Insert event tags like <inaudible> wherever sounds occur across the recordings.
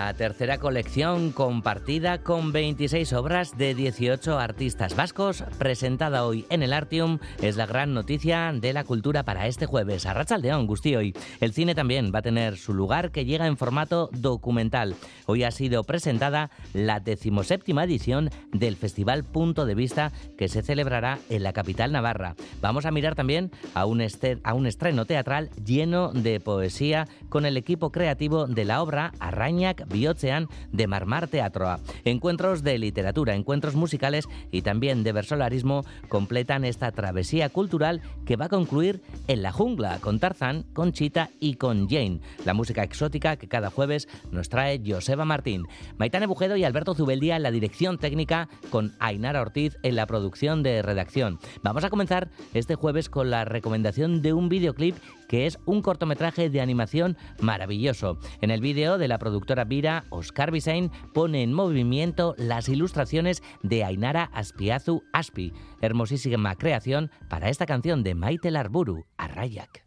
La tercera colección compartida con 26 obras de 18 artistas vascos, presentada hoy en el Artium, es la gran noticia de la cultura para este jueves. A Rachaldeón, hoy. El cine también va a tener su lugar que llega en formato documental. Hoy ha sido presentada la decimoséptima edición del Festival Punto de Vista que se celebrará en la capital navarra. Vamos a mirar también a un, a un estreno teatral lleno de poesía con el equipo creativo de la obra Araña Biotzean de Marmar Teatroa. Encuentros de literatura, encuentros musicales y también de versolarismo completan esta travesía cultural que va a concluir en la jungla con Tarzán, con Chita y con Jane, la música exótica que cada jueves nos trae Joseba Martín. Maitane Bujedo y Alberto Zubeldía en la dirección técnica con Ainara Ortiz en la producción de redacción. Vamos a comenzar este jueves con la recomendación de un videoclip que es un cortometraje de animación maravilloso. En el vídeo de la productora Vira, Oscar Bisain pone en movimiento las ilustraciones de Ainara Aspiazu Aspi. Hermosísima creación para esta canción de Maite Larburu, Arrayak.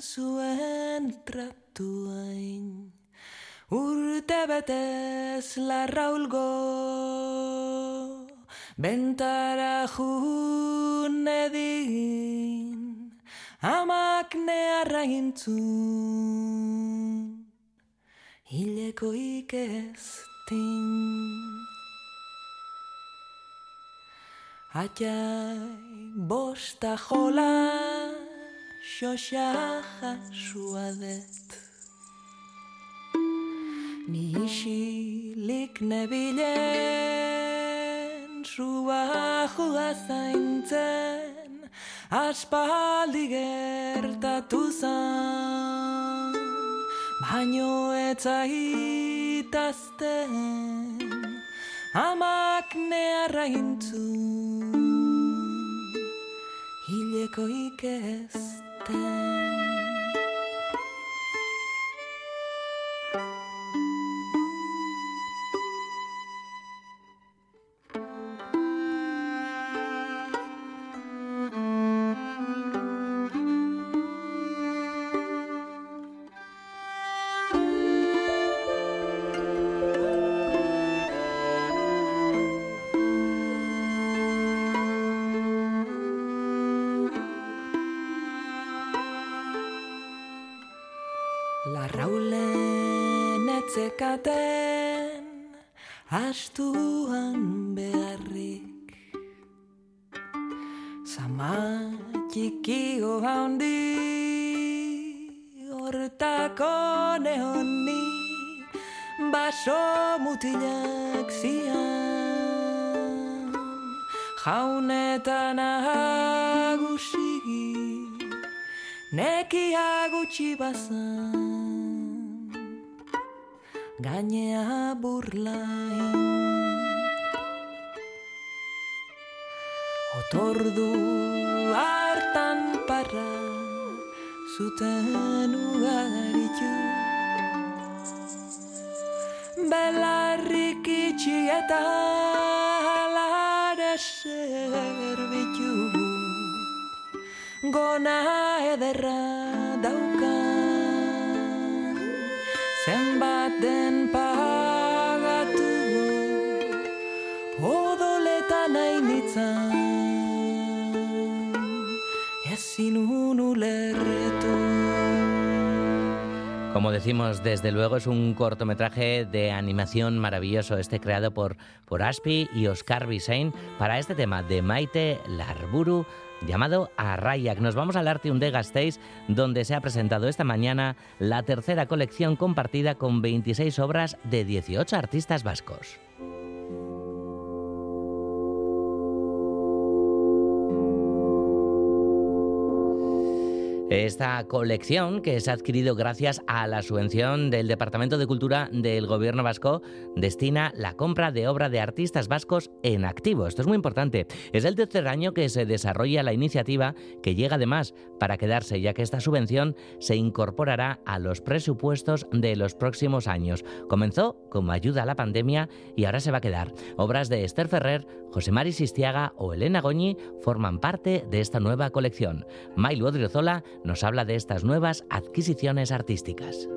Zuen tratuain. Urte betez larraulgo Bentara jun edin Amak nearra intzun Hileko ikestin. Atxai bosta jolan xoxa jasua det Ni isilik nebilen Zua joa zaintzen Aspaldi gertatu zan Baino etza itazten Amak nearra intzun. Hileko ikez 等 zekaten astuan beharrik. Zama txikio handi hortako nehoni baso mutilak zian. Jaunetan ahagusi neki agutxi bazan gainea burlain. Otordu hartan parra zuten ugaritu Belarrik itxi eta alare zerbitu Gona ederra Como decimos, desde luego es un cortometraje de animación maravilloso, este creado por, por Aspi y Oscar Bisain para este tema de Maite Larburu llamado Arrayak. Nos vamos al Artium de Gasteiz, donde se ha presentado esta mañana la tercera colección compartida con 26 obras de 18 artistas vascos. Esta colección, que se ha adquirido gracias a la subvención del Departamento de Cultura del Gobierno vasco, destina la compra de obra de artistas vascos en activo. Esto es muy importante. Es el tercer año que se desarrolla la iniciativa, que llega además para quedarse, ya que esta subvención se incorporará a los presupuestos de los próximos años. Comenzó como ayuda a la pandemia y ahora se va a quedar. Obras de Esther Ferrer, José Mari Sistiaga o Elena Goñi forman parte de esta nueva colección. Mailu Odriozola nos habla de estas nuevas adquisiciones artísticas.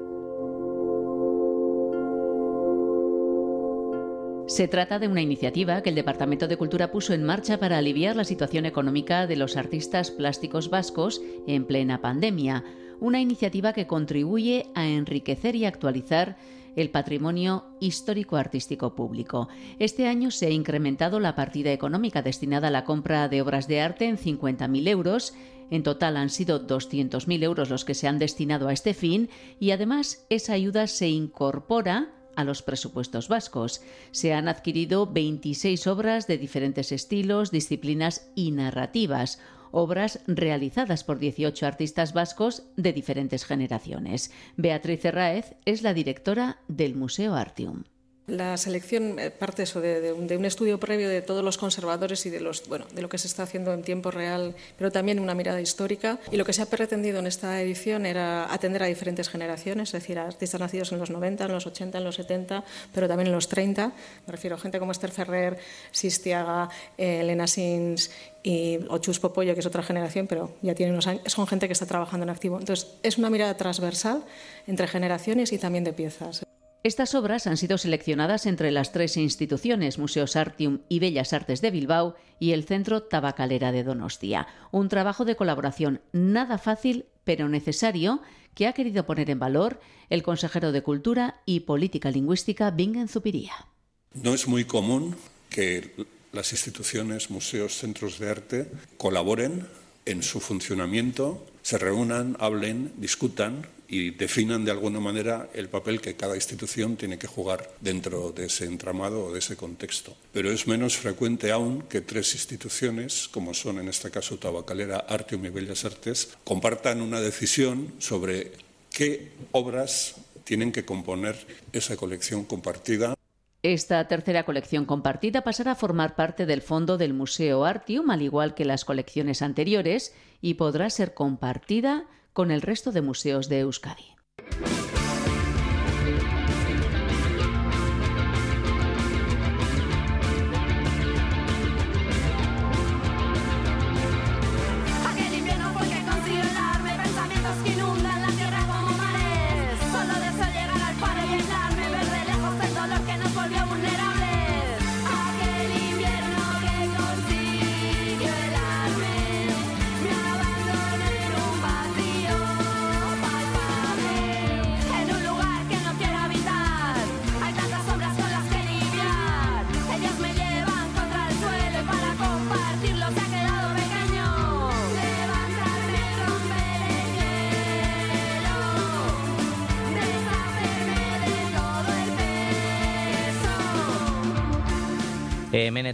Se trata de una iniciativa que el Departamento de Cultura puso en marcha para aliviar la situación económica de los artistas plásticos vascos en plena pandemia, una iniciativa que contribuye a enriquecer y actualizar el patrimonio histórico-artístico público. Este año se ha incrementado la partida económica destinada a la compra de obras de arte en 50.000 euros. En total han sido 200.000 euros los que se han destinado a este fin y además esa ayuda se incorpora a los presupuestos vascos. Se han adquirido 26 obras de diferentes estilos, disciplinas y narrativas, obras realizadas por 18 artistas vascos de diferentes generaciones. Beatriz Herráez es la directora del Museo Artium. La selección eh, parte eso de, un, estudio previo de todos los conservadores y de, los, bueno, de lo que se está haciendo en tiempo real, pero también una mirada histórica. Y lo que se ha pretendido en esta edición era atender a diferentes generaciones, es decir, a artistas nacidos en los 90, en los 80, en los 70, pero también en los 30. Me refiero a gente como Esther Ferrer, Sistiaga, eh, Elena Sins y Ochus Popoyo, que es otra generación, pero ya tienen unos años, son gente que está trabajando en activo. Entonces, es una mirada transversal entre generaciones y también de piezas. Estas obras han sido seleccionadas entre las tres instituciones, Museos Artium y Bellas Artes de Bilbao y el Centro Tabacalera de Donostia. Un trabajo de colaboración nada fácil, pero necesario, que ha querido poner en valor el consejero de Cultura y Política Lingüística, Bingen Zupiría. No es muy común que las instituciones, museos, centros de arte colaboren en su funcionamiento, se reúnan, hablen, discutan y definan de alguna manera el papel que cada institución tiene que jugar dentro de ese entramado o de ese contexto. Pero es menos frecuente aún que tres instituciones, como son en este caso Tabacalera, Artium y Bellas Artes, compartan una decisión sobre qué obras tienen que componer esa colección compartida. Esta tercera colección compartida pasará a formar parte del fondo del Museo Artium, al igual que las colecciones anteriores, y podrá ser compartida con el resto de museos de Euskadi.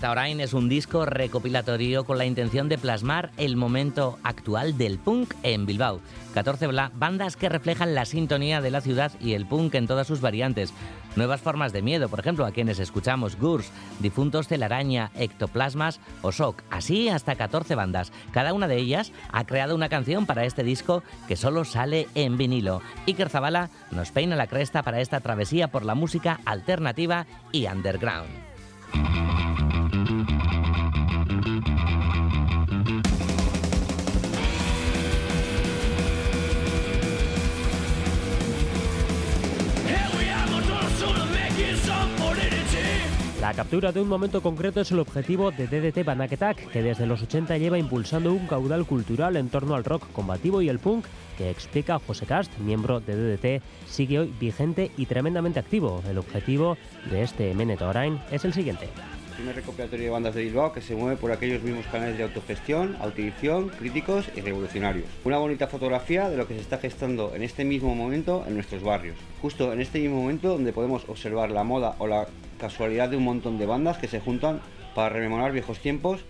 Orain es un disco recopilatorio con la intención de plasmar el momento actual del punk en Bilbao. 14 bandas que reflejan la sintonía de la ciudad y el punk en todas sus variantes. Nuevas formas de miedo, por ejemplo, a quienes escuchamos Gurs, Difuntos Telaraña, Ectoplasmas o Shock. Así hasta 14 bandas. Cada una de ellas ha creado una canción para este disco que solo sale en vinilo. Iker Zabala nos peina la cresta para esta travesía por la música alternativa y underground. La captura de un momento concreto es el objetivo de DDT Banaketak, que desde los 80 lleva impulsando un caudal cultural en torno al rock combativo y el punk, que explica José Cast, miembro de DDT, sigue hoy vigente y tremendamente activo. El objetivo de este Menetorain es el siguiente primer recopilatorio de bandas de Bilbao que se mueve por aquellos mismos canales de autogestión, audición, críticos y revolucionarios. Una bonita fotografía de lo que se está gestando en este mismo momento en nuestros barrios. Justo en este mismo momento donde podemos observar la moda o la casualidad de un montón de bandas que se juntan para rememorar viejos tiempos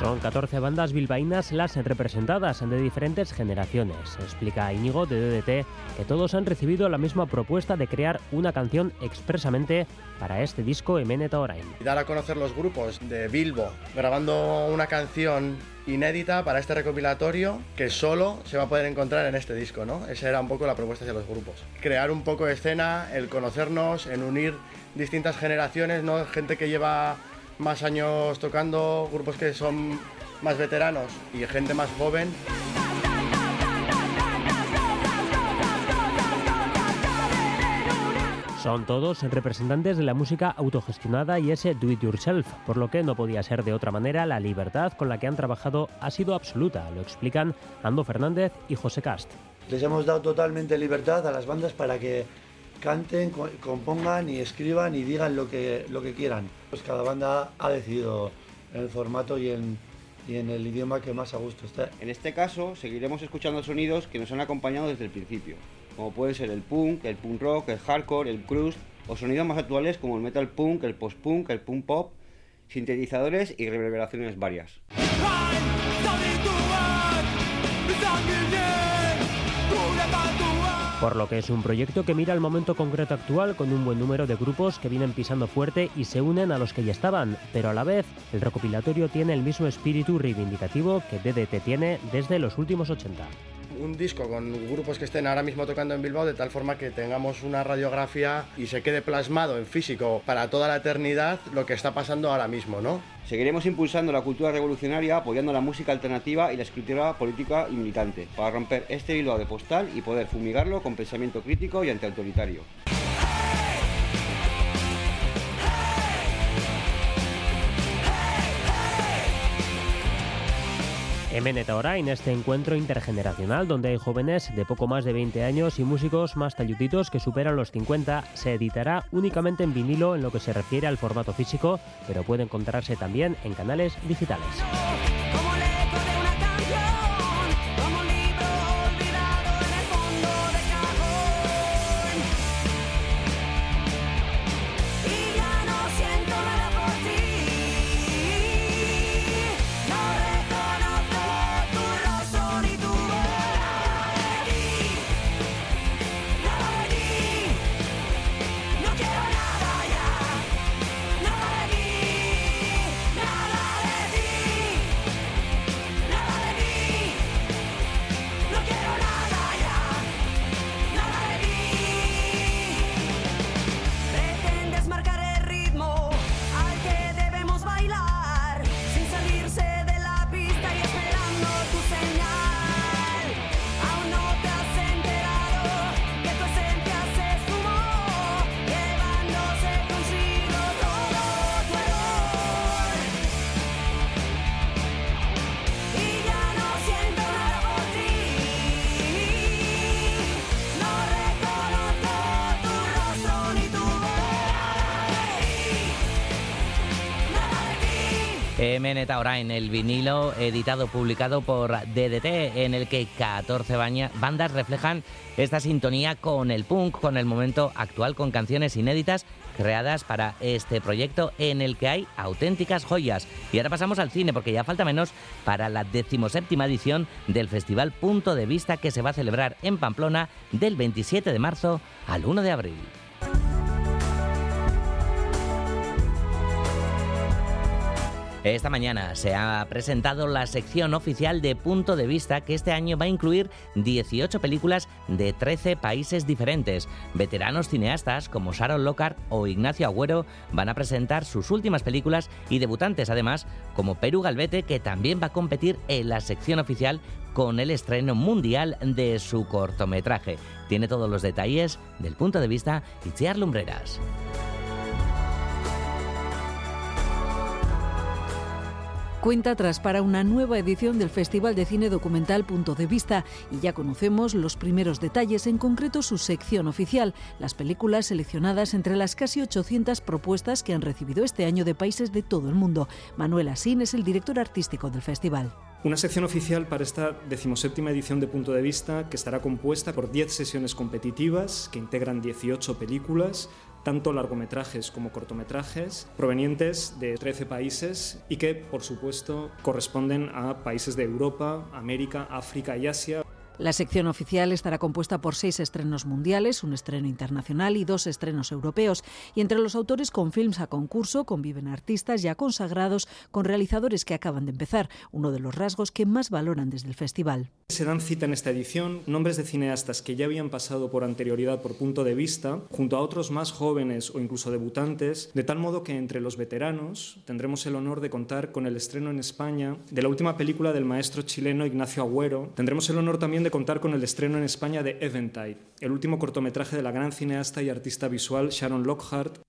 Son 14 bandas bilbaínas las representadas de diferentes generaciones. Explica Íñigo de DDT que todos han recibido la misma propuesta de crear una canción expresamente para este disco Emeneta Orain. Dar a conocer los grupos de Bilbo grabando una canción inédita para este recopilatorio que solo se va a poder encontrar en este disco, ¿no? Esa era un poco la propuesta de los grupos. Crear un poco de escena, el conocernos, en unir distintas generaciones, ¿no? Gente que lleva más años tocando, grupos que son más veteranos y gente más joven. Son todos representantes de la música autogestionada y ese do it yourself, por lo que no podía ser de otra manera, la libertad con la que han trabajado ha sido absoluta, lo explican Ando Fernández y José Cast. Les hemos dado totalmente libertad a las bandas para que canten, compongan y escriban y digan lo que, lo que quieran. Pues cada banda ha decidido el formato y en, y en el idioma que más a gusto está. En este caso, seguiremos escuchando sonidos que nos han acompañado desde el principio, como pueden ser el punk, el punk rock, el hardcore, el crust, o sonidos más actuales como el metal punk, el post-punk, el punk pop, sintetizadores y reverberaciones varias. Por lo que es un proyecto que mira el momento concreto actual con un buen número de grupos que vienen pisando fuerte y se unen a los que ya estaban, pero a la vez el recopilatorio tiene el mismo espíritu reivindicativo que DDT tiene desde los últimos 80 un disco con grupos que estén ahora mismo tocando en Bilbao de tal forma que tengamos una radiografía y se quede plasmado en físico para toda la eternidad lo que está pasando ahora mismo, ¿no? Seguiremos impulsando la cultura revolucionaria, apoyando la música alternativa y la escritura política y militante, para romper este hilo de postal y poder fumigarlo con pensamiento crítico y antiautoritario. Emenet ahora en este encuentro intergeneracional donde hay jóvenes de poco más de 20 años y músicos más talluditos que superan los 50, se editará únicamente en vinilo en lo que se refiere al formato físico, pero puede encontrarse también en canales digitales. Meneta en el vinilo editado, publicado por DDT, en el que 14 bandas reflejan esta sintonía con el punk, con el momento actual, con canciones inéditas creadas para este proyecto en el que hay auténticas joyas. Y ahora pasamos al cine porque ya falta menos para la decimoséptima edición del Festival Punto de Vista que se va a celebrar en Pamplona del 27 de marzo al 1 de abril. Esta mañana se ha presentado la sección oficial de Punto de Vista que este año va a incluir 18 películas de 13 países diferentes. Veteranos cineastas como Sharon Lockhart o Ignacio Agüero van a presentar sus últimas películas y debutantes además como Perú Galvete que también va a competir en la sección oficial con el estreno mundial de su cortometraje. Tiene todos los detalles del punto de vista Itziar Lumbreras. Cuenta atrás para una nueva edición del Festival de Cine Documental Punto de Vista y ya conocemos los primeros detalles, en concreto su sección oficial, las películas seleccionadas entre las casi 800 propuestas que han recibido este año de países de todo el mundo. Manuel Asín es el director artístico del festival. Una sección oficial para esta decimoséptima edición de Punto de Vista que estará compuesta por 10 sesiones competitivas que integran 18 películas, tanto largometrajes como cortometrajes, provenientes de 13 países y que, por supuesto, corresponden a países de Europa, América, África y Asia. La sección oficial estará compuesta por seis estrenos mundiales, un estreno internacional y dos estrenos europeos. Y entre los autores con films a concurso conviven artistas ya consagrados con realizadores que acaban de empezar, uno de los rasgos que más valoran desde el festival. Se dan cita en esta edición nombres de cineastas que ya habían pasado por anterioridad por punto de vista, junto a otros más jóvenes o incluso debutantes, de tal modo que entre los veteranos tendremos el honor de contar con el estreno en España de la última película del maestro chileno Ignacio Agüero. Tendremos el honor también de contar con el estreno en España de Eventide, el último cortometraje de la gran cineasta y artista visual Sharon Lockhart,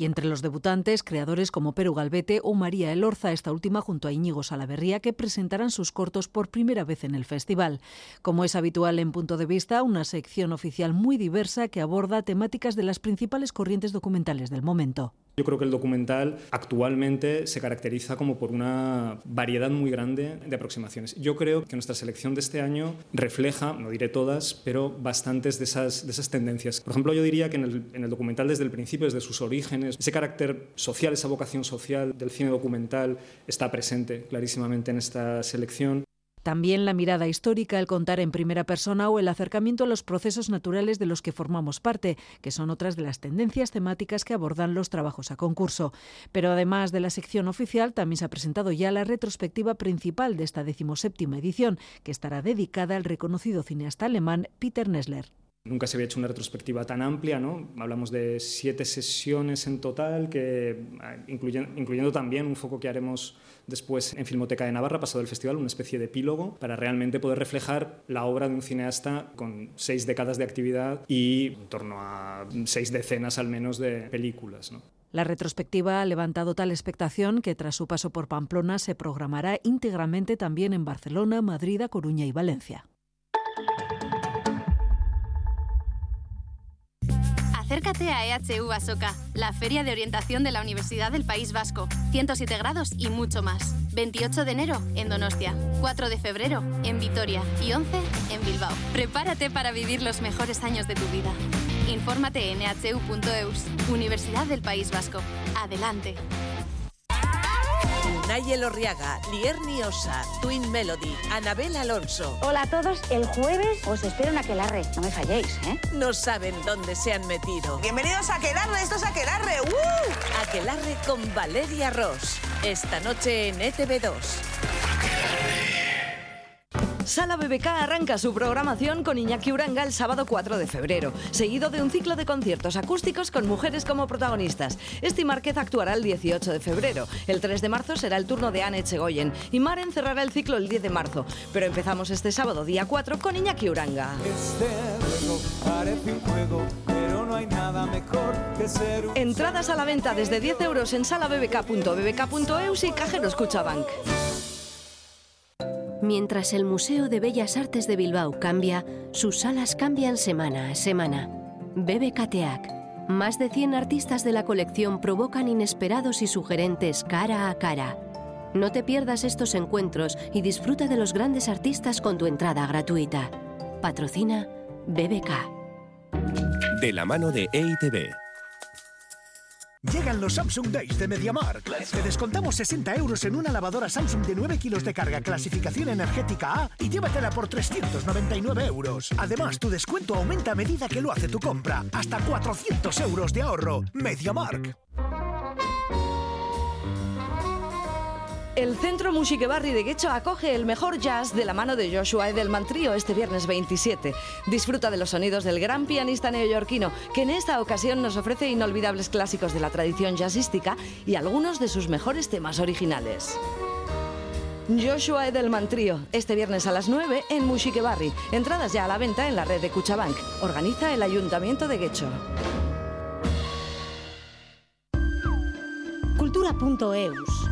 y entre los debutantes, creadores como Peru Galvete o María Elorza, esta última junto a Íñigo Salaverría, que presentarán sus cortos por primera vez en el festival. Como es habitual en Punto de Vista, una sección oficial muy diversa que aborda temáticas de las principales corrientes documentales del momento. Yo creo que el documental actualmente se caracteriza como por una variedad muy grande de aproximaciones. Yo creo que nuestra selección de este año refleja, no diré todas, pero bastantes de esas, de esas tendencias. Por ejemplo, yo diría que en el, en el documental desde el principio, desde sus orígenes, ese carácter social, esa vocación social del cine documental está presente clarísimamente en esta selección. También la mirada histórica, el contar en primera persona o el acercamiento a los procesos naturales de los que formamos parte, que son otras de las tendencias temáticas que abordan los trabajos a concurso. Pero además de la sección oficial, también se ha presentado ya la retrospectiva principal de esta decimoséptima edición, que estará dedicada al reconocido cineasta alemán Peter Nessler. Nunca se había hecho una retrospectiva tan amplia, ¿no? Hablamos de siete sesiones en total, que incluyendo, incluyendo también un foco que haremos después en Filmoteca de Navarra, pasado el festival, una especie de epílogo, para realmente poder reflejar la obra de un cineasta con seis décadas de actividad y en torno a seis decenas al menos de películas. La retrospectiva ha levantado tal expectación que tras su paso por Pamplona se programará íntegramente también en Barcelona, Madrid, Coruña y Valencia. A EHU Asoka, la feria de orientación de la Universidad del País Vasco. 107 grados y mucho más. 28 de enero en Donostia, 4 de febrero en Vitoria y 11 en Bilbao. Prepárate para vivir los mejores años de tu vida. Infórmate en ehu.eus, Universidad del País Vasco. Adelante. Nayel Orriaga, Lierni Osa, Twin Melody, Anabel Alonso. Hola a todos, el jueves os espero en Aquelarre, no me falléis, ¿eh? No saben dónde se han metido. Bienvenidos a Aquelarre, esto es Aquelarre, ¡Uh! Aquelarre con Valeria Ross, esta noche en ETV2. Sala BBK arranca su programación con Iñaki Uranga el sábado 4 de febrero, seguido de un ciclo de conciertos acústicos con mujeres como protagonistas. Esti Márquez actuará el 18 de febrero. El 3 de marzo será el turno de Anne Echegoyen y Maren cerrará el ciclo el 10 de marzo. Pero empezamos este sábado, día 4, con Iñaki Uranga. Entradas a la venta desde 10 euros en salabbk.bbk.eus y cajeros Cuchabank. Mientras el Museo de Bellas Artes de Bilbao cambia, sus salas cambian semana a semana. BBKTEAC. Más de 100 artistas de la colección provocan inesperados y sugerentes cara a cara. No te pierdas estos encuentros y disfruta de los grandes artistas con tu entrada gratuita. Patrocina BBK. De la mano de EITB. Llegan los Samsung Days de MediaMark. Te descontamos 60 euros en una lavadora Samsung de 9 kilos de carga clasificación energética A y llévatela por 399 euros. Además, tu descuento aumenta a medida que lo hace tu compra. Hasta 400 euros de ahorro. MediaMark. El Centro Musiquebarri de Guecho acoge el mejor jazz de la mano de Joshua Edelman Trio este viernes 27. Disfruta de los sonidos del gran pianista neoyorquino, que en esta ocasión nos ofrece inolvidables clásicos de la tradición jazzística y algunos de sus mejores temas originales. Joshua Edelman Trio, este viernes a las 9 en Musiquebarri. Entradas ya a la venta en la red de Cuchabank. Organiza el Ayuntamiento de Guecho. Cultura.eus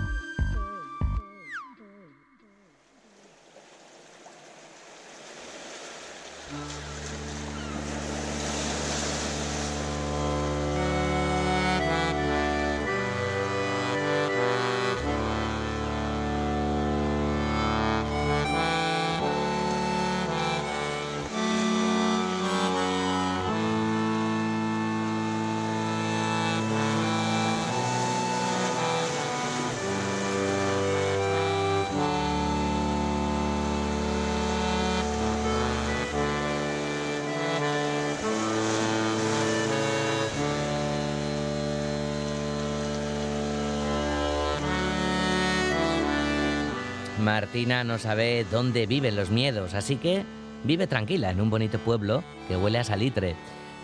Martina no sabe dónde viven los miedos, así que vive tranquila en un bonito pueblo que huele a salitre.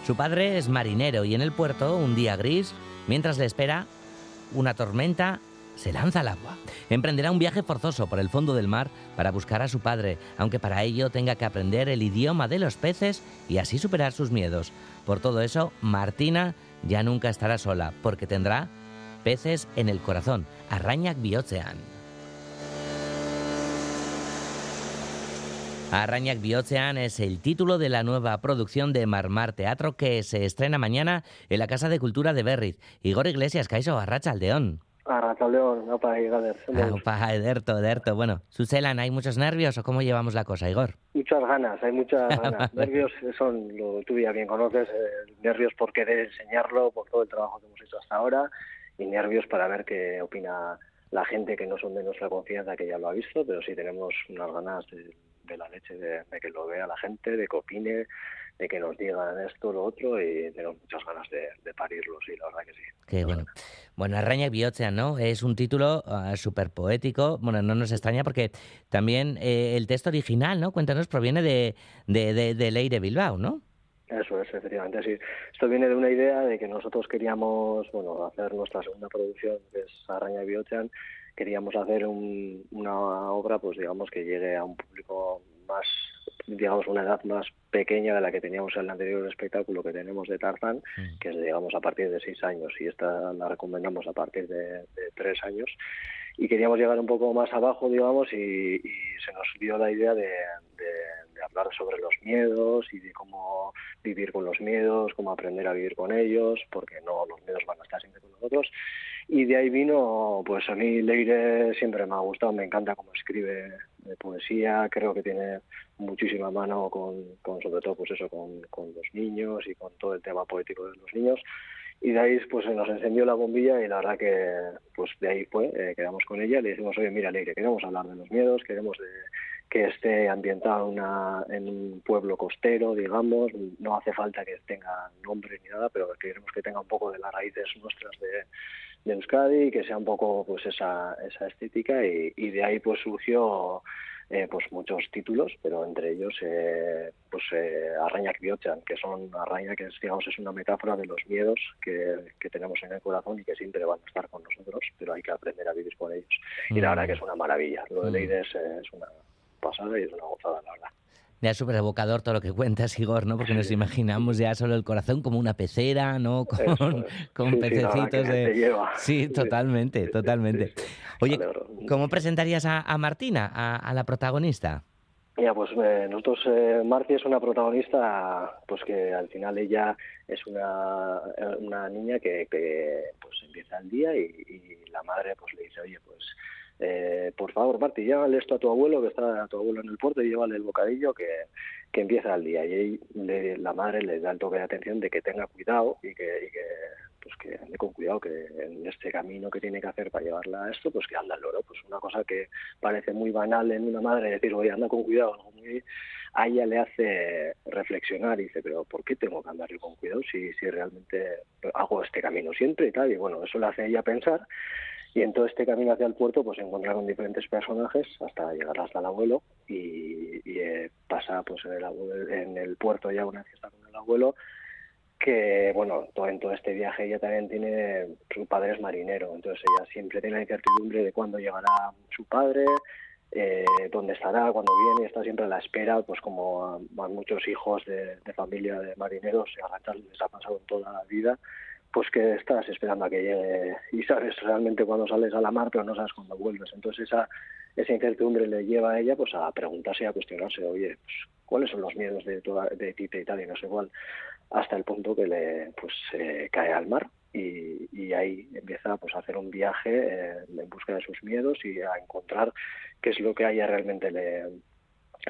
Su padre es marinero y en el puerto, un día gris, mientras le espera una tormenta, se lanza al agua. Emprenderá un viaje forzoso por el fondo del mar para buscar a su padre, aunque para ello tenga que aprender el idioma de los peces y así superar sus miedos. Por todo eso, Martina ya nunca estará sola, porque tendrá peces en el corazón, Arrañac Biocean. Arrañac Biocean es el título de la nueva producción de Marmar Teatro que se estrena mañana en la Casa de Cultura de Berriz. Igor Iglesias, Caiso, Arracha Aldeón. Arracha Aldeón, opa, Igader. Opa, Ederto, Ederto. Bueno, Suselan, ¿hay muchos nervios o cómo llevamos la cosa, Igor? Muchas ganas, hay muchas <laughs> ganas. nervios son, lo tú ya bien conoces, eh, nervios por querer enseñarlo, por todo el trabajo que hemos hecho hasta ahora y nervios para ver qué opina la gente que no son de nuestra confianza, que ya lo ha visto, pero sí tenemos unas ganas de de la leche, de, que lo vea la gente, de que opine, de que nos digan esto, lo otro, y tenemos muchas ganas de, parirlo, sí, la verdad que sí. Qué bueno. Bueno, Arraña y ¿no? Es un título uh, súper poético. Bueno, no nos extraña porque también eh, el texto original, ¿no? Cuéntanos, proviene de, de, de, Leire Bilbao, ¿no? Eso es, efectivamente, sí. Esto viene de una idea de que nosotros queríamos, bueno, hacer nuestra segunda producción, que es Arraña y queríamos hacer una obra, pues digamos, que llegue a un público más, digamos, una edad más pequeña de la que teníamos en el anterior espectáculo que tenemos de Tarzán, mm. que es, digamos, a partir de seis años, y esta la recomendamos a partir de, tres años. Y queríamos llegar un poco más abajo, digamos, y, se nos dio la idea de, hablar sobre los miedos y de cómo vivir con los miedos, cómo aprender a vivir con ellos, porque no los miedos van a estar siempre con nosotros y de ahí vino, pues a mí Leire siempre me ha gustado, me encanta cómo escribe de poesía, creo que tiene muchísima mano con, con sobre todo pues eso, con, con, los niños y con todo el tema poético de los niños. Y de ahí pues nos encendió la bombilla y la verdad que pues de ahí fue, eh, quedamos con ella le dijimos, oye, mira Leire, queremos hablar de los miedos, queremos de, que esté ambientado una, en un pueblo costero, digamos, no hace falta que tenga nombre ni nada, pero queremos que tenga un poco de las raíces nuestras de de Euskadi y que sea un poco pues esa, esa estética y, de ahí pues surgió eh, pues muchos títulos pero entre ellos eh, pues eh, Arraña que son Arraña que es, digamos es una metáfora de los miedos que, que, tenemos en el corazón y que siempre van a estar con nosotros pero hay que aprender a vivir con ellos. Y la verdad que es una maravilla. Lo de mm. Leide es, es una pasada y es una gozada la verdad ya es súper evocador todo lo que cuentas, Igor, ¿no? Porque nos imaginamos ya solo el corazón como una pecera, ¿no? Con, con pececitos de... Sí, totalmente, totalmente. Oye, ¿cómo presentarías a, Martina, a, la protagonista? Ya, pues eh, nosotros, eh, Marti es una protagonista, pues que al final ella es una, una niña que, que pues empieza el día y, y la madre pues le dice, oye, pues eh, por favor, Marti, llévale esto a tu abuelo, que está a tu abuelo en el puerto, y llévale el bocadillo que, que empieza el día. Y ahí la madre le da el toque de atención de que tenga cuidado y que, pues que ande con cuidado, que en este camino que tiene que hacer para llevarla a esto, pues que anda el loro. Pues una cosa que parece muy banal en una madre decir, oye, anda con cuidado, a ella le hace reflexionar y dice, pero ¿por qué tengo que andar yo con cuidado si, si realmente hago este camino siempre y tal? Y bueno, eso le hace a ella pensar Y en todo este camino hacia el puerto, pues se encontraron diferentes personajes hasta llegar hasta el abuelo. Y, y pasa pues en el, en el puerto ya una está con el abuelo que, bueno, todo, en todo este viaje ella también tiene, su padre es marinero, entonces ella siempre tiene la incertidumbre de cuándo llegará su padre, eh, dónde estará, cuándo viene, está siempre a la espera, pues como muchos hijos de, familia de marineros, a les ha pasado en toda la vida, pues que estás esperando a que llegue y sabes realmente cuándo sales a la mar, pero no sabes cuándo vuelves. Entonces esa, esa incertidumbre le lleva a ella pues a preguntarse y a cuestionarse, oye, pues, ¿cuáles son los miedos de, toda, de Tita y tal? Y no sé cuál hasta el punto que le pues cae al mar y, y, ahí empieza pues a hacer un viaje eh, en busca de sus miedos y a encontrar qué es lo que a ella realmente le,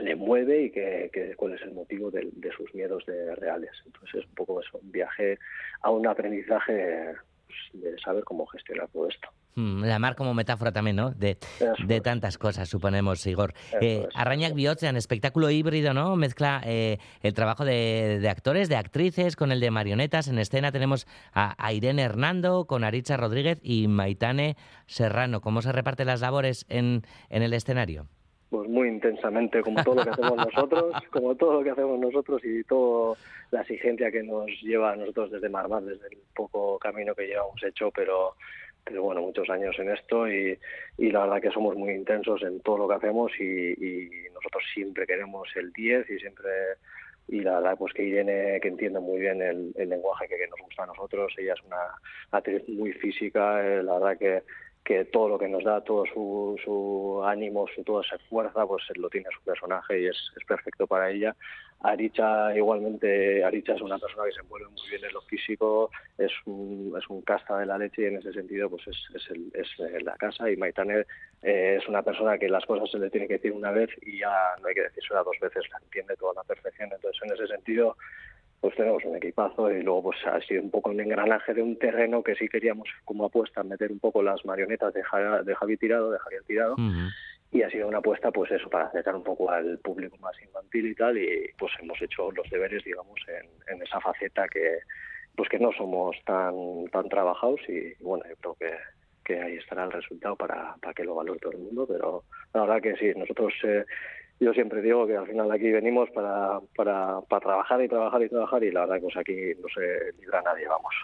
le mueve y que, cuál es el motivo de, de sus miedos de reales. Entonces es un poco eso, un viaje a un aprendizaje pues, de saber cómo gestionar todo esto. Hmm, la mar como metáfora también, ¿no? De, de tantas cosas, suponemos, Igor. Eh, Arañac un espectáculo híbrido, ¿no? Mezcla eh, el trabajo de, de, actores, de actrices, con el de marionetas. En escena tenemos a, Irene Hernando, con Aricha Rodríguez y Maitane Serrano. ¿Cómo se reparten las labores en, en el escenario? Pues muy intensamente, como todo lo que hacemos nosotros, <laughs> como todo lo que hacemos nosotros y toda la exigencia que nos lleva a nosotros desde Marmar, desde el poco camino que llevamos hecho, pero pero bueno, muchos años en esto y, y, la verdad que somos muy intensos en todo lo que hacemos y, y nosotros siempre queremos el 10 y siempre y la verdad pues que Irene que entiende muy bien el, el lenguaje que, que, nos gusta a nosotros ella es una actriz muy física eh, la verdad que que todo lo que nos da, todo su, su ánimo, su, toda esa fuerza, pues lo tiene su personaje y es, es perfecto para ella. Aricha igualmente, Aricha es una persona que se envuelve muy bien en lo físico, es un, es un casta de la leche y en ese sentido pues es, es, el, es la casa y Maitane eh, es una persona que las cosas se le tiene que decir una vez y ya no hay que decirse dos veces, la entiende toda la perfección. Entonces en ese sentido pues tenemos un equipazo y luego pues ha sido un poco un engranaje de un terreno que sí queríamos como apuesta meter un poco las marionetas de, de Javi Tirado, de Javier Tirado, y ha sido una apuesta pues eso, para acercar un poco al público más infantil y tal, y pues hemos hecho los deberes, digamos, en, esa faceta que pues que no somos tan tan trabajados y bueno, yo creo que que ahí estará el resultado para, para que lo valore todo el mundo, pero la verdad que sí, nosotros eh, yo siempre digo que al final aquí venimos para, para, para, trabajar y trabajar y trabajar y la verdad que pues aquí no se libra nadie, vamos.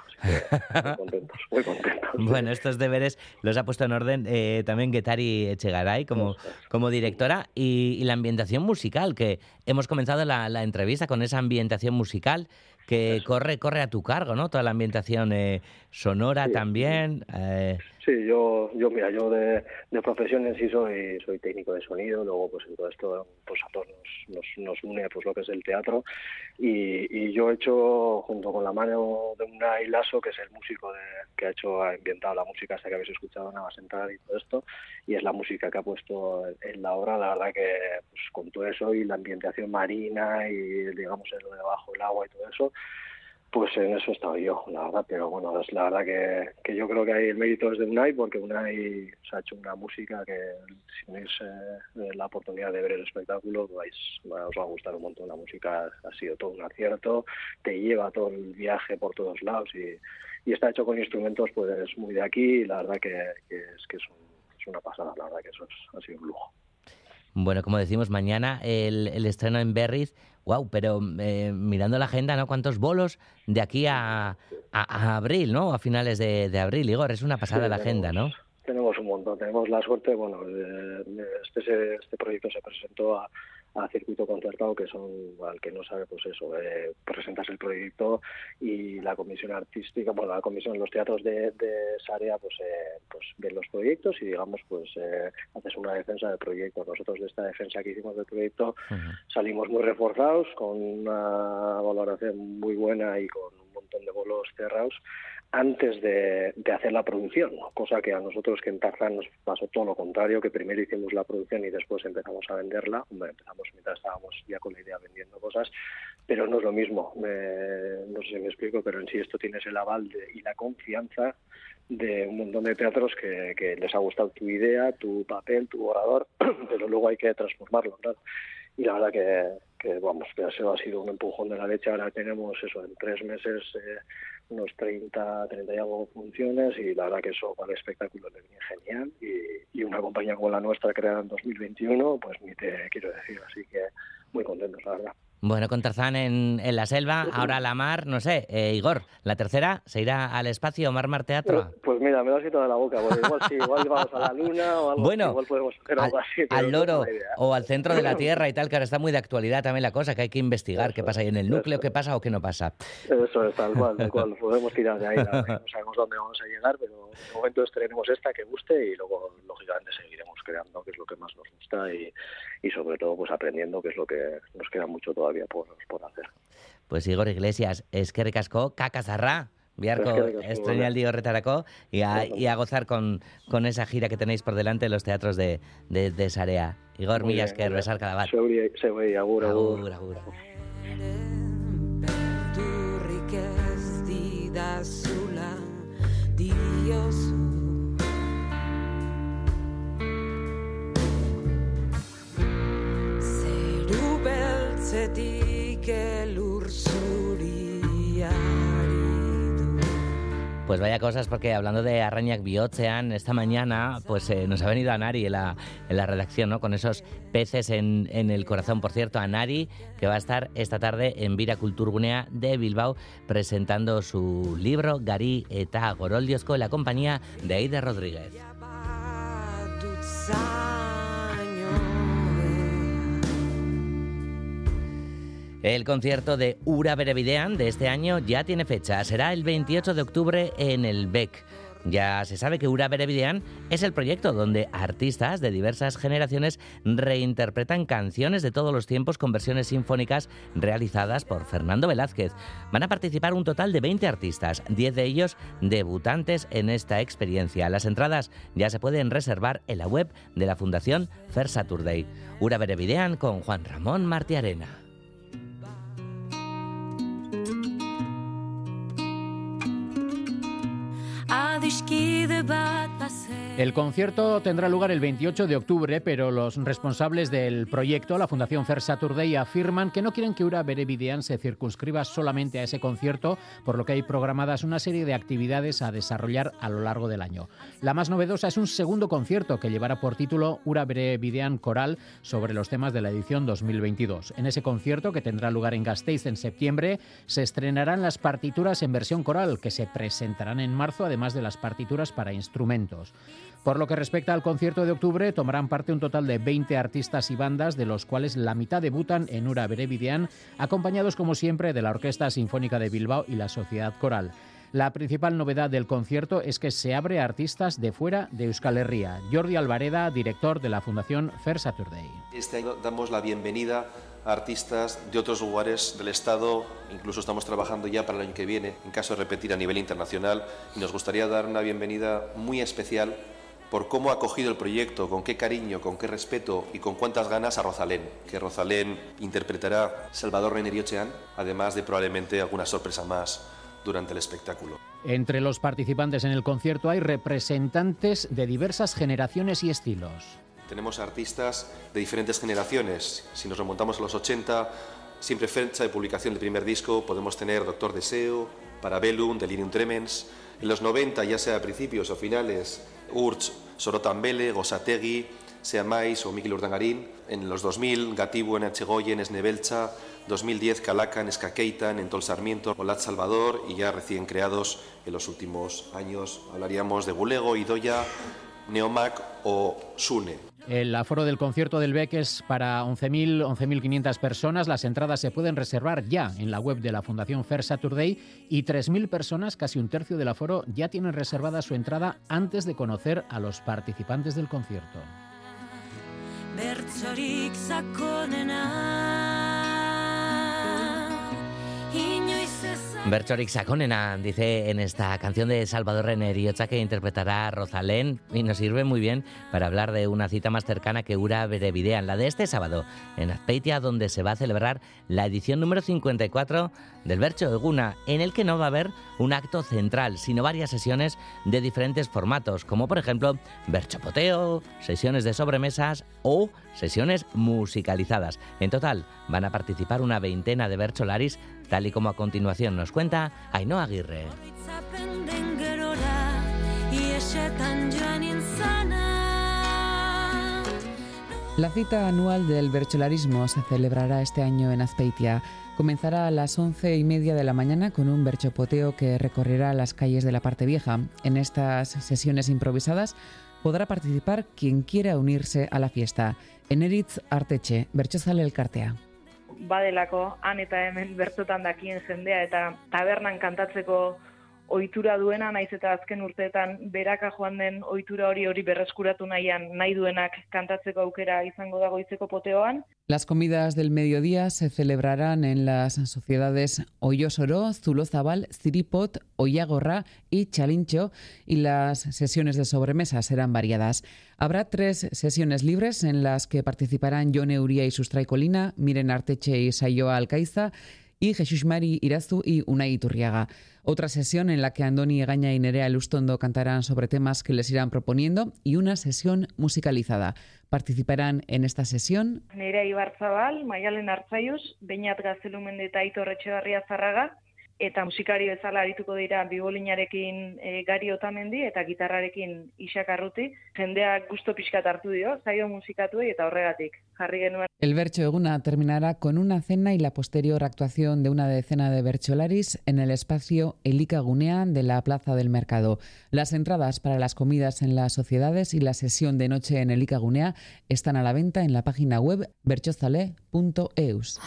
muy contentos, muy contentos. <laughs> Bueno, estos deberes los ha puesto en orden eh, también Getari Echegaray como, como directora y, la ambientación musical, que hemos comenzado la, la entrevista con esa ambientación musical que corre corre a tu cargo, ¿no? Toda la ambientación eh, sonora también. Eh. Sí, yo, yo mira, yo de, de, profesión en sí soy, soy técnico de sonido, luego pues en todo esto pues a todos nos, nos, une pues lo que es el teatro. Y, y, yo he hecho junto con la mano de Unai Lasso, que es el músico de, que ha hecho, ha ambientado la música hasta que habéis escuchado Nada más entrar y todo esto, y es la música que ha puesto en la obra, la verdad que pues con todo eso y la ambientación marina y digamos en lo debajo del agua y todo eso, pues en eso he yo, la verdad, pero bueno, es la verdad que, que yo creo que hay el mérito es de Unai, porque Unai se ha hecho una música que si tenéis eh, la oportunidad de ver el espectáculo, vais, os va a gustar un montón. La música ha sido todo un acierto, te lleva todo el viaje por todos lados y, y está hecho con instrumentos pues muy de aquí y la verdad que, es que es, es, una pasada, la verdad que eso ha sido un lujo. Bueno, como decimos, mañana el, el estreno en Berriz wow, pero eh, mirando la agenda, ¿no? ¿Cuántos bolos de aquí a, a, abril, ¿no? A finales de, de, abril, Igor, es una pasada la agenda, ¿no? Tenemos un montón, tenemos la suerte, bueno, este, este proyecto se presentó a, a circuito concertado, que son, al que no sabe, pues eso, eh, presentas el proyecto y la comisión artística, bueno, la comisión, los teatros de, de Sarea, pues, eh, pues ven los proyectos y, digamos, pues eh, haces una defensa del proyecto. Nosotros de esta defensa que hicimos del proyecto salimos muy reforzados, con una valoración muy buena y con un montón de bolos cerrados antes de, hacer la producción, cosa que a nosotros que en Tarzán nos pasó todo lo contrario, que primero hicimos la producción y después empezamos a venderla. empezamos mientras estábamos ya con la idea vendiendo cosas, pero no es lo mismo. no sé si me explico, pero en sí esto tienes el aval y la confianza de un montón de teatros que, les ha gustado tu idea, tu papel, tu orador, <clears throat> pero luego hay que transformarlo, y la verdad que, que vamos, que eso ha sido un empujón de la leche. Ahora tenemos eso, en tres meses eh, unos 30, 30 y algo funciones y la verdad que eso para el espectáculo le genial y, y una compañía como la nuestra creada en 2021, pues ni te quiero decir, así que muy contentos, la verdad. Bueno, con Tarzán en, en la selva, ahora la mar, no sé, eh, Igor, la tercera se irá al espacio, Mar Mar Teatro. Pues, pues mira, me lo has quitado de la boca, porque igual sí, igual vamos a la luna o algo Bueno, así, igual podemos hacer algo al, así. al no loro idea. o al centro de la <laughs> Tierra y tal, que ahora está muy de actualidad también la cosa, que hay que investigar qué pasa ahí en el núcleo, qué pasa o qué no pasa. Eso es tal cual, tal cual. <laughs> Podemos tirar de ahí, no sabemos dónde vamos a llegar, pero de momento estrenemos esta que guste y luego, lógicamente, seguiremos creando, que es lo que más nos gusta y, y sobre todo, pues aprendiendo, que es lo que nos queda mucho todavía por, por hacer. Pues Igor Iglesias, eskerrik asko, kakazarra. Asko, estrenaldi horretarako y a, y a gozar con, con esa gira que tenéis por delante en los teatros de, de, de Sarea. Igor, mila esker, besar cada bat. Zeuri, zeuri, agur, agur. agur. Beldurrik ez beltzetik elur Pues vaya cosas, porque hablando de Arrañak Biotzean, esta mañana pues eh, nos ha venido Anari en la, en la redacción, ¿no? Con esos peces en, en el corazón. Por cierto, Anari, que va a estar esta tarde en Vira Kulturgunea de Bilbao presentando su libro Gari eta Goroldiozko en la compañía de Aida Rodríguez. El concierto de Ura Berebidean de este año ya tiene fecha. Será el 28 de octubre en el BEC. Ya se sabe que Ura Berebidean es el proyecto donde artistas de diversas generaciones reinterpretan canciones de todos los tiempos con versiones sinfónicas realizadas por Fernando Velázquez. Van a participar un total de 20 artistas, 10 de ellos debutantes en esta experiencia. Las entradas ya se pueden reservar en la web de la Fundación Fer Saturday. Ura Berebidean con Juan Ramón Martiarena. I El concierto tendrá lugar el 28 de octubre, pero los responsables del proyecto, la Fundación Fair Saturday, afirman que no quieren que Ura Berebidean se circunscriba solamente a ese concierto, por lo que hay programadas una serie de actividades a desarrollar a lo largo del año. La más novedosa es un segundo concierto que llevará por título Ura Berebidean Coral sobre los temas de la edición 2022. En ese concierto, que tendrá lugar en Gasteiz en septiembre, se estrenarán las partituras en versión coral, que se presentarán en marzo, además de las partituras para instrumentos. Por lo que respecta al concierto de octubre, tomarán parte un total de 20 artistas y bandas, de los cuales la mitad debutan en Ura Berebidean, acompañados como siempre de la Orquesta Sinfónica de Bilbao y la Sociedad Coral. La principal novedad del concierto es que se abre a artistas de fuera de Euskal Herria. Jordi Alvareda, director de la Fundación Fair Saturday. Este año damos la bienvenida artistas de otros lugares del Estado, incluso estamos trabajando ya para el año que viene, en caso de repetir a nivel internacional, y nos gustaría dar una bienvenida muy especial por cómo ha acogido el proyecto, con qué cariño, con qué respeto y con cuántas ganas a Rosalén, que Rosalén interpretará Salvador Reineriochean, además de probablemente alguna sorpresa más durante el espectáculo. Entre los participantes en el concierto hay representantes de diversas generaciones y estilos. Tenemos artistas de diferentes generaciones. Si nos remontamos a los 80, siempre fecha de publicación del primer disco, podemos tener Doctor Deseo, Parabellum, Delirium Tremens. En los 90, ya sea a principios o finales, Urch, Sorotambele, Gosategui, Seamais o Mikel Urdangarín. En los 2000, Gatibu, Echegoyen, Esnebelcha. 2010, Calacan, Escaqueitan, Entol Sarmiento, Olat Salvador y ya recién creados en los últimos años hablaríamos de Bulego, Idoya, Neomac o Sune. El aforo del concierto del BEC es para 11.000, 11.500 personas. Las entradas se pueden reservar ya en la web de la Fundación Fair Saturday y 3.000 personas, casi un tercio del aforo, ya tienen reservada su entrada antes de conocer a los participantes del concierto. Bertsorik sakonena dice en esta canción de Salvador Renner y que interpretará Rosalén y nos sirve muy bien para hablar de una cita más cercana que Ura Berevidean, la de este sábado en Azpeitia, donde se va a celebrar la edición número 54 del Bercho Eguna, en el que no va a haber un acto central, sino varias sesiones de diferentes formatos, como por ejemplo Berchopoteo, sesiones de sobremesas o sesiones musicalizadas. En total van a participar una veintena de Bercholaris tal y como a continuación nos cuenta Ainhoa Aguirre. La cita anual del bercholarismo se celebrará este año en Azpeitia. Comenzará a las once y media de la mañana con un berchopoteo que recorrerá las calles de la parte vieja. En estas sesiones improvisadas podrá participar quien quiera unirse a la fiesta. Eneritz Arteche, Berchozale Elkartea. badelako han eta hemen bertotan dakien jendea eta tabernan kantatzeko ohitura duena naiz eta azken urteetan beraka joan den ohitura hori hori berreskuratu nahian nahi duenak kantatzeko aukera izango poteoan. Las comidas del mediodía se celebrarán en las sociedades Oyosoro, Zulozabal, Ciripot, Oyagorra y Chalincho y las sesiones de sobremesa serán variadas. Habrá tres sesiones libres en las que participarán Jon Euría y Sustray Colina, Miren Arteche y Sayoa Alcaiza y Jesús Mari Irazu y Unai Iturriaga. Otra sesión en la que Andoni Egaña y Nerea Lustondo cantarán sobre temas que les irán proponiendo y una sesión musicalizada. Participarán en esta sesión Nerea Ibarzabal, Maialen Artzaius, Beñat Gaztelumen eta Aitor Etxebarria Zarraga, eta musikari bezala arituko dira bibolinarekin e, Gari Otamendi eta gitarrarekin Isak Arruti. Jendeak gusto pixkat hartu dio, zaio musikatu eta horregatik jarri genuen. El Bercho Eguna terminará con una cena y la posterior actuación de una decena de bercholaris en el espacio Elika Gunean de la Plaza del Mercado. Las entradas para las comidas en las sociedades y la sesión de noche en Elika Gunea están a la venta en la página web berchozale.eus.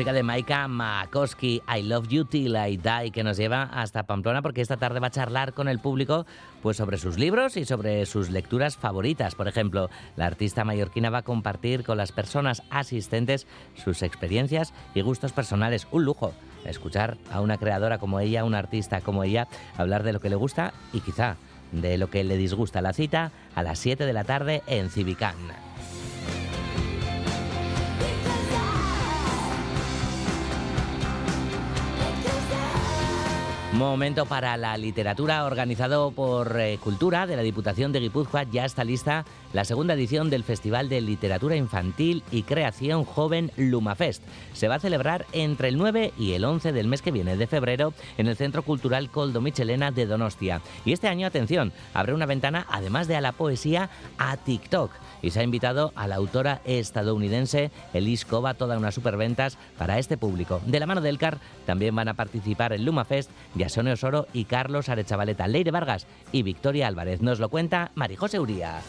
música de Maika Makoski, I Love You Till I Die, que nos lleva hasta Pamplona porque esta tarde va a charlar con el público pues sobre sus libros y sobre sus lecturas favoritas. Por ejemplo, la artista mallorquina va a compartir con las personas asistentes sus experiencias y gustos personales. Un lujo escuchar a una creadora como ella, una artista como ella, hablar de lo que le gusta y quizá de lo que le disgusta. La cita a las 7 de la tarde en Civicán. Momento para la literatura organizado por eh, Cultura de la Diputación de Guipúzcoa. Ya está lista la segunda edición del Festival de Literatura Infantil y Creación Joven Lumafest. Se va a celebrar entre el 9 y el 11 del mes que viene de febrero en el Centro Cultural Coldo Michelena de Donostia. Y este año, atención, abre una ventana, además de a la poesía, a TikTok. Y se ha invitado a la autora estadounidense Elise Cova, toda una superventas para este público. De la mano del CAR también van a participar en Lumafest Yasone Osoro y Carlos Arechavaleta, Leire Vargas y Victoria Álvarez. Nos lo cuenta Marijose Uría.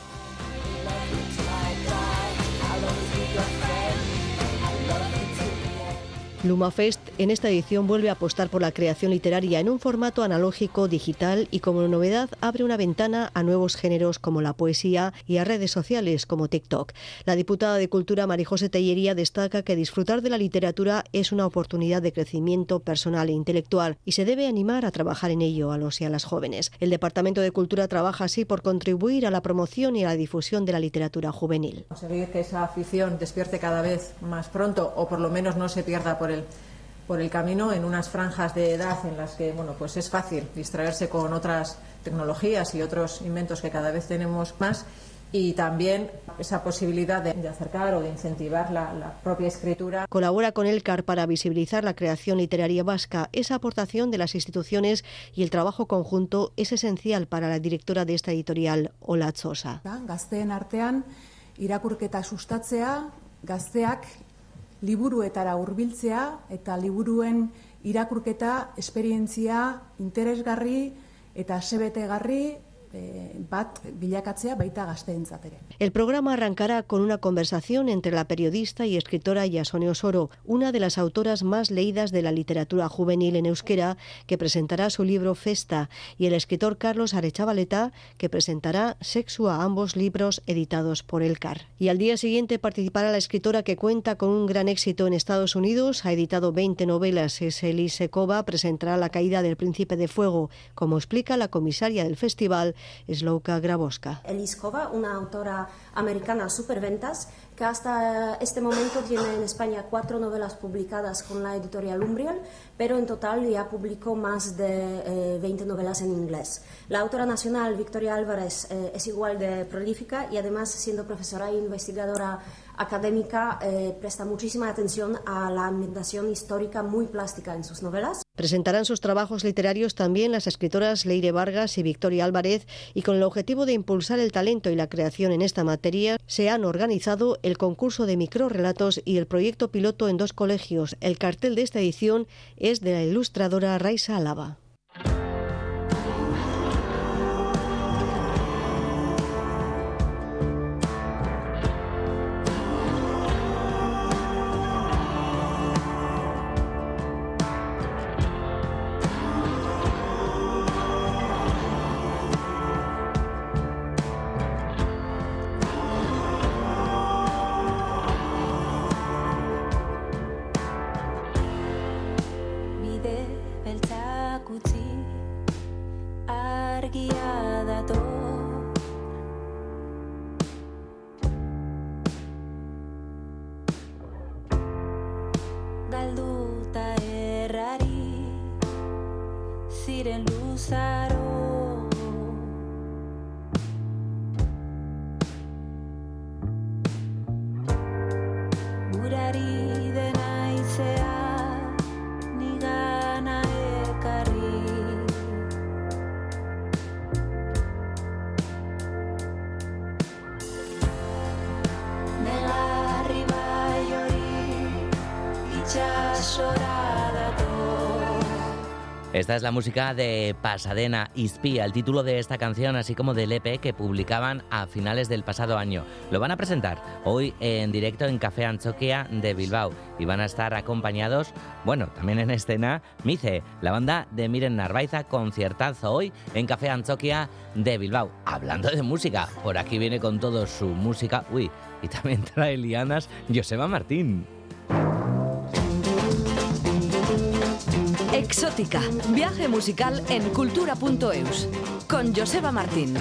Lumafest en esta edición vuelve a apostar por la creación literaria en un formato analógico, digital y como novedad abre una ventana a nuevos géneros como la poesía y a redes sociales como TikTok. La diputada de Cultura Marijose Tellería destaca que disfrutar de la literatura es una oportunidad de crecimiento personal e intelectual y se debe animar a trabajar en ello a los y a las jóvenes. El Departamento de Cultura trabaja así por contribuir a la promoción y a la difusión de la literatura juvenil. conseguir que esa afición despierte cada vez más pronto o por lo menos no se pierda por el, por el camino en unas franjas de edad en las que bueno, pues es fácil distraerse con otras tecnologías y otros inventos que cada vez tenemos más y también esa posibilidad de, de acercar o de incentivar la, la propia escritura. Colabora con el CAR para visibilizar la creación literaria vasca. Esa aportación de las instituciones y el trabajo conjunto es esencial para la directora de esta editorial, Ola Tzosa. gazteen artean irakurketa sustatzea, gazteak liburuetara hurbiltzea eta liburuen irakurketa esperientzia interesgarri eta asebetegarri eh, ere. El programa arrancará con una conversación entre la periodista y escritora Yasone Osoro, una de las autoras más leídas de la literatura juvenil en euskera, que presentará su libro Festa, y el escritor Carlos Arechavaleta, que presentará Sexua, ambos libros editados por El Car. Y al día siguiente participará la escritora que cuenta con un gran éxito en Estados Unidos, ha editado 20 novelas, es Elise Kova, presentará La caída del príncipe de fuego, como explica la comisaria del festival, Slowka Grabowska. Eliskova, una autora americana superventas, que hasta este momento tiene en España cuatro novelas publicadas con la editorial Umbriel, pero en total ya publicó más de eh, 20 novelas en inglés. La autora nacional, Victoria Álvarez, eh, es igual de prolífica y además, siendo profesora e investigadora académica, eh, presta muchísima atención a la ambientación histórica muy plástica en sus novelas. Presentarán sus trabajos literarios también las escritoras Leire Vargas y Victoria Álvarez y con el objetivo de impulsar el talento y la creación en esta materia se han organizado el concurso de microrelatos y el proyecto piloto en dos colegios. El cartel de esta edición es de la ilustradora Raisa Álava. Esta es la música de Pasadena Ispía, el título de esta canción, así como del EP que publicaban a finales del pasado año. Lo van a presentar hoy en directo en Café Anchoquia de Bilbao y van a estar acompañados, bueno, también en escena, Mice, la banda de Miren Narvaiza, conciertazo hoy en Café Anchoquia de Bilbao. Hablando de música, por aquí viene con todo su música, uy, y también trae lianas Joseba Martín. Exótica, viaje musical en cultura.eus. Con Joseba Martín.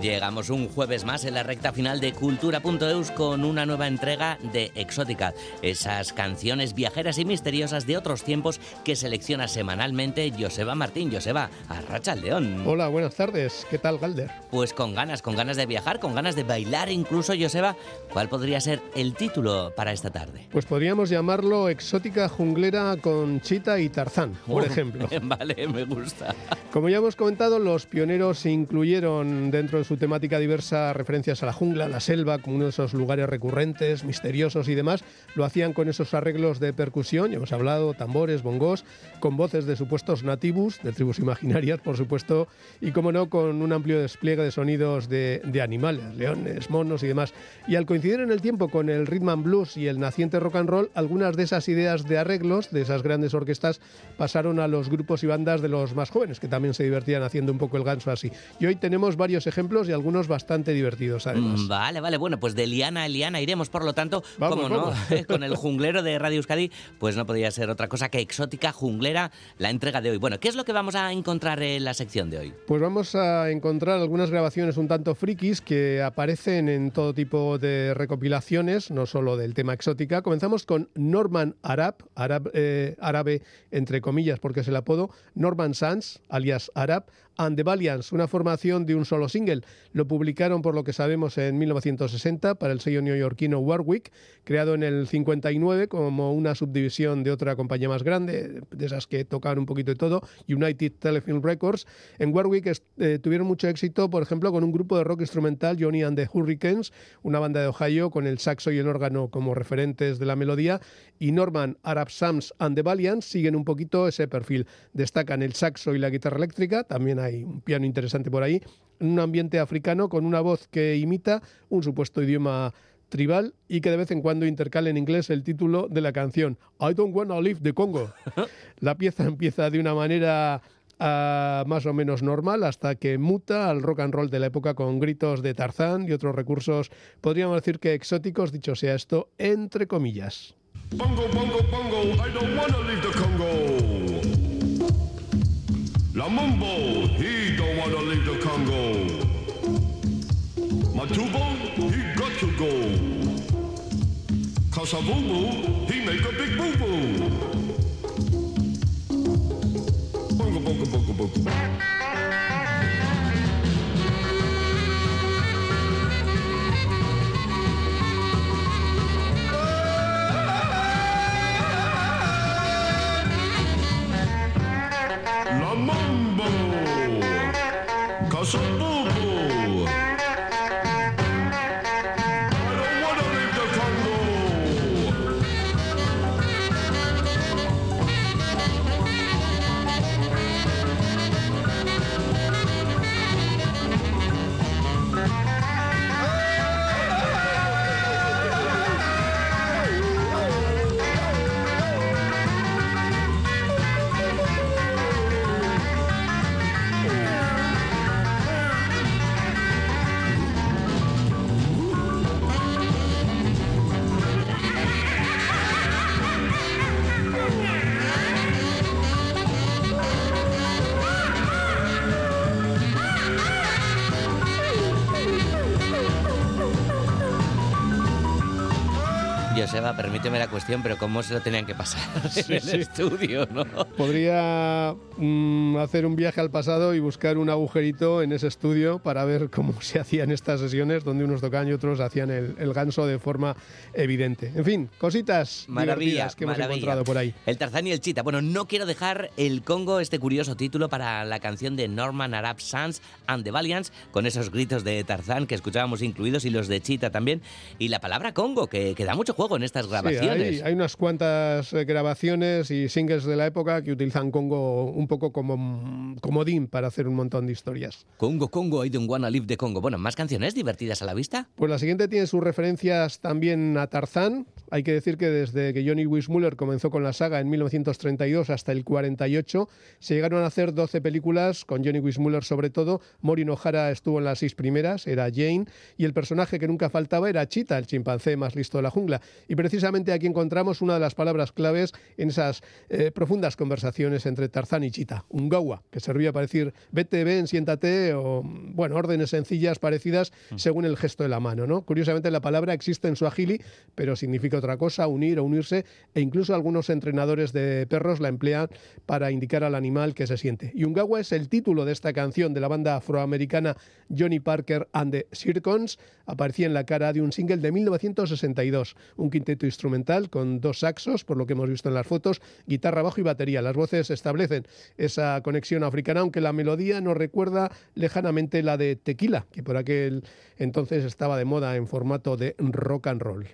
Llegamos un jueves más en la recta final de Cultura.eus con una nueva entrega de Exótica, esas canciones viajeras y misteriosas de otros tiempos que selecciona semanalmente Joseba Martín. Joseba, arracha el león. Hola, buenas tardes. ¿Qué tal, Galder? Pues con ganas, con ganas de viajar, con ganas de bailar incluso, Joseba. ¿Cuál podría ser el título para esta tarde? Pues podríamos llamarlo Exótica Junglera con Chita y Tarzán, por Oh, ejemplo. <laughs> Vale, me gusta. Como ya hemos comentado, los pioneros incluyeron dentro de su temática diversa referencias a la jungla, a la selva, como uno de esos lugares recurrentes, misteriosos y demás. Lo hacían con esos arreglos de percusión, ya hemos hablado, tambores, bongos, con voces de supuestos nativos, de tribus imaginarias, por supuesto, y como no, con un amplio despliegue de sonidos de, de animales, leones, monos y demás. Y al coincidir en el tiempo con el rhythm and blues y el naciente rock and roll, algunas de esas ideas de arreglos, de esas grandes orquestas, pasaron a los grupos y bandas de los más jóvenes, que también se divertían haciendo un poco el ganso así. Y hoy tenemos varios ejemplos y algunos bastante divertidos, además. Mm, Vale, vale, bueno, pues de liana a liana iremos, por lo tanto, Vamos, como no, <laughs> con el <laughs> junglero de Radio Euskadi, pues no podría ser otra cosa que exótica junglera la entrega de hoy. Bueno, ¿qué es lo que vamos a encontrar en la sección de hoy? Pues vamos a encontrar algunas grabaciones un tanto frikis que aparecen en todo tipo de recopilaciones, no solo del tema exótica. Comenzamos con Norman Arab, Arab eh, árabe entre comillas porque es el apodo, Norman Sands, alias Arab, and the Valiants, una formación de un solo single. Lo publicaron, por lo que sabemos, en 1960 para el sello neoyorquino Warwick, creado en el 59 como una subdivisión de otra compañía más grande, de esas que tocan un poquito de todo, United Telefilm Records. En Warwick eh, tuvieron mucho éxito, por ejemplo, con un grupo de rock instrumental, Johnny and the Hurricanes, una banda de Ohio con el saxo y el órgano como referentes de la melodía, y Norman Arab Sams and the Valiants siguen un poquito ese perfil. Destacan el saxo y la guitarra eléctrica, también hay un piano interesante por ahí, en un ambiente africano con una voz que imita un supuesto idioma tribal y que de vez en cuando intercala en inglés el título de la canción I don't wanna leave the Congo. <laughs> La pieza empieza de una manera ah, más o menos normal hasta que muta al rock and roll de la época con gritos de Tarzán y otros recursos, podríamos decir que exóticos, dicho sea esto, entre comillas. Bongo, bongo, bongo, I don't wanna leave the Congo. La Mumbo, he don't wanna leave the Congo. Matubo, he got to go. Kasavubu, he make a big boo boo. Bongo, bongo, bongo, bongo. Permíteme la cuestión, pero ¿cómo se lo tenían que pasar <laughs> Sí, en el sí. estudio, no? Podría mm, hacer un viaje al pasado y buscar un agujerito en ese estudio para ver cómo se hacían estas sesiones, donde unos tocaban y otros hacían el, el ganso de forma evidente. En fin, cositas Maravilla, divertidas que hemos maravilla. encontrado por ahí. El Tarzán y el Chita. Bueno, no quiero dejar el Congo, este curioso título para la canción de Norman Arab Sons and the Valiants, con esos gritos de Tarzán que escuchábamos incluidos y los de Chita también. Y la palabra Congo, que, que da mucho juego en estas Sí, grabaciones. hay, hay unas cuantas eh, grabaciones y singles de la época que utilizan Congo un poco como mm, comodín para hacer un montón de historias. Congo, Congo, I don't wanna leave the Congo. Bueno, más canciones divertidas a la vista. Pues la siguiente tiene sus referencias también a Tarzán. Hay que decir que desde que Johnny Weissmuller comenzó con la saga en 1932 hasta el 48, se llegaron a hacer 12 películas con Johnny Weissmuller sobre todo. Maureen O'Hara estuvo en las seis primeras, era Jane, y el personaje que nunca faltaba era Chita, el chimpancé más listo de la jungla. Y precisamente aquí encontramos una de las palabras claves en esas eh, profundas conversaciones entre Tarzán y Chita, Ungawa, que servía para decir vete, ven, siéntate, o bueno, órdenes sencillas parecidas según el gesto de la mano. ¿no? Curiosamente la palabra existe en suajili, pero significa otra cosa, unir o unirse, e incluso algunos entrenadores de perros la emplean para indicar al animal que se siente. Y Ungawa es el título de esta canción de la banda afroamericana Johnny Parker and the Circons. Aparecía en la cara de un single de 1962, un quinteto instrumental con dos saxos, por lo que hemos visto en las fotos, guitarra, bajo y batería. Las voces establecen esa conexión africana, aunque la melodía nos recuerda lejanamente la de Tequila, que por aquel entonces estaba de moda en formato de rock and roll.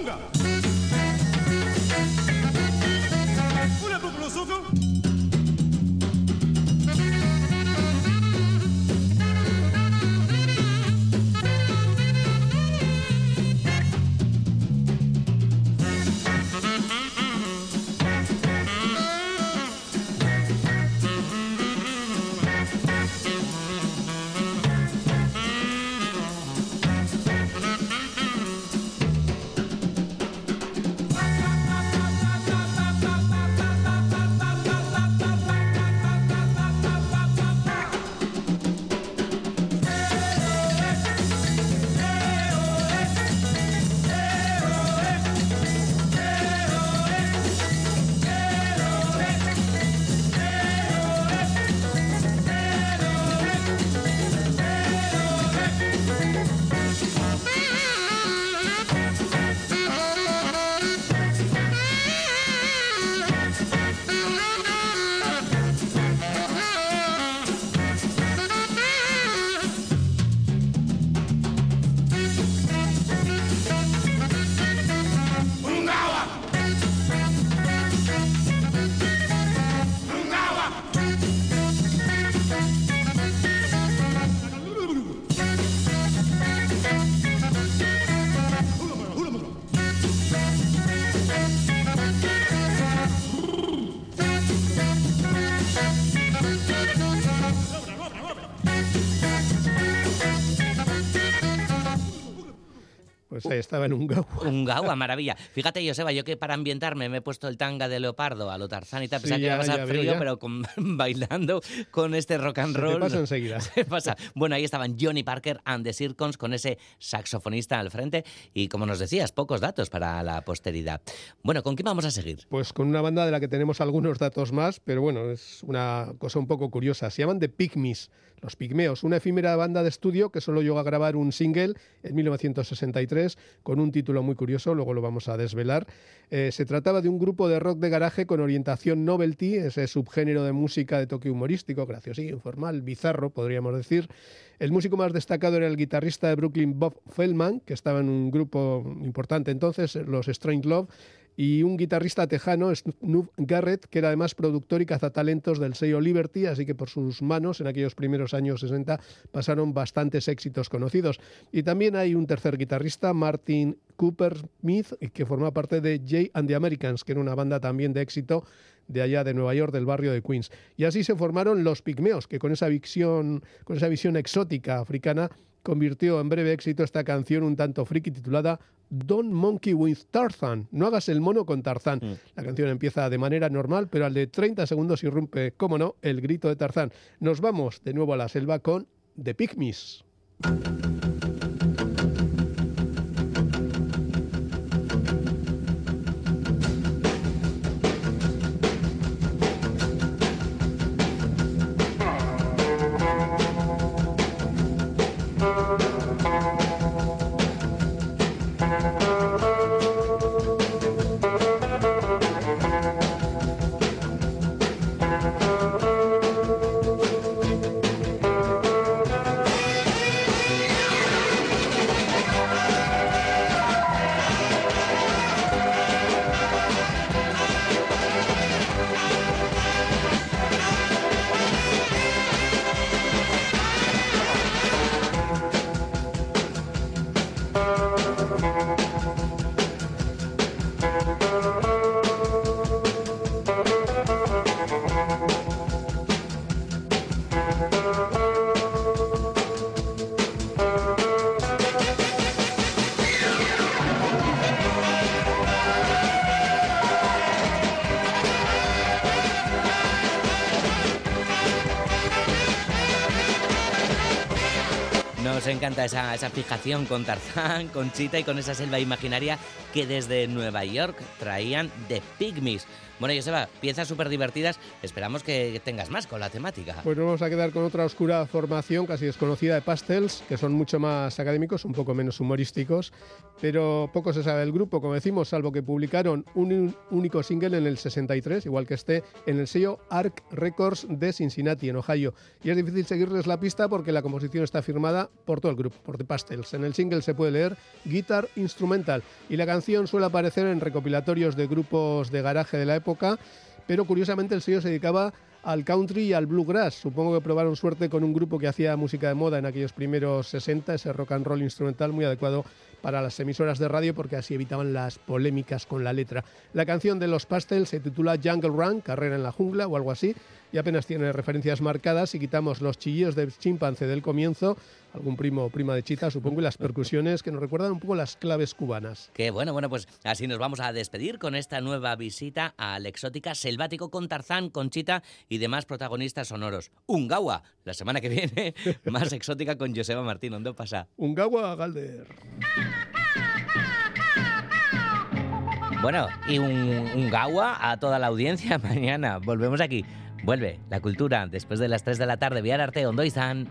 I'm Pues ahí estaba en un gaua. Un gaua, maravilla. Fíjate, Joseba, yo que para ambientarme me he puesto el tanga de leopardo a lo Tarzán y tal, pensaba Sí, que iba a ya, pasar ya veo, frío, ya. pero con- <laughs> bailando con este rock and Se te roll. pasa enseguida. <laughs> Se pasa. Bueno, ahí estaban Johnny Parker and the Circons con ese saxofonista al frente y, como nos decías, pocos datos para la posteridad. Bueno, ¿con qué vamos a seguir? Pues con una banda de la que tenemos algunos datos más, pero bueno, es una cosa un poco curiosa. Se llaman The Pygmies, los Pigmeos, una efímera banda de estudio que solo llegó a grabar un single en 1963 con un título muy curioso, luego lo vamos a desvelar. Eh, se trataba de un grupo de rock de garaje con orientación novelty, ese subgénero de música de toque humorístico, graciosillo, informal, bizarro, podríamos decir. El músico más destacado era el guitarrista de Brooklyn Bob Feldman, que estaba en un grupo importante entonces, los Strange Love, y un guitarrista tejano, Snoop Garrett, que era además productor y cazatalentos del sello Liberty, así que por sus manos en aquellos primeros años 60 pasaron bastantes éxitos conocidos. Y también hay un tercer guitarrista, Martin Cooper Smith, que forma parte de Jay and the Americans, que era una banda también de éxito de allá de Nueva York, del barrio de Queens. Y así se formaron los Pigmeos, que con esa visión, con esa visión exótica africana convirtió en breve éxito esta canción un tanto friki titulada Don't Monkey with Tarzan. No hagas el mono con Tarzán. La canción empieza de manera normal, pero al de 30 segundos irrumpe, cómo no, el grito de Tarzán. Nos vamos de nuevo a la selva con The Pygmies. Encanta esa, esa fijación con Tarzán, con Chita y con esa selva imaginaria que desde Nueva York traían The Pygmies. Bueno, Joseba, piezas súper divertidas. Esperamos que tengas más con la temática. Pues nos vamos a quedar con otra oscura formación casi desconocida de Pastels, que son mucho más académicos, un poco menos humorísticos, pero poco se sabe del grupo, como decimos, salvo que publicaron un único single en el 63, igual que este, en el sello Arc Records de Cincinnati, en Ohio. Y es difícil seguirles la pista porque la composición está firmada por todo el grupo, por The Pastels. En el single se puede leer Guitar Instrumental y la canción suele aparecer en recopilatorios de grupos de garaje de la época, pero curiosamente el sello se dedicaba al country y al bluegrass. Supongo que probaron suerte con un grupo que hacía música de moda en aquellos primeros 60, ese rock and roll instrumental muy adecuado para las emisoras de radio porque así evitaban las polémicas con la letra. La canción de los Pastels se titula Jungle Run, Carrera en la jungla o algo así, y apenas tiene referencias marcadas y quitamos los chillidos de chimpancé del comienzo, algún primo o prima de chita, supongo, y las percusiones que nos recuerdan un poco las claves cubanas. Qué bueno, bueno, pues así nos vamos a despedir con esta nueva visita al exótica selvático con Tarzán, Conchita y demás protagonistas sonoros. Ungawa, la semana que viene, <laughs> más exótica con Joseba Martín. ¿Dónde pasa? Ungawa Galder. Bueno, y un, un gawa a toda la audiencia <laughs> mañana. Volvemos aquí. Vuelve la cultura después de las 3 de la tarde. Viar Arte, Ondo Izan.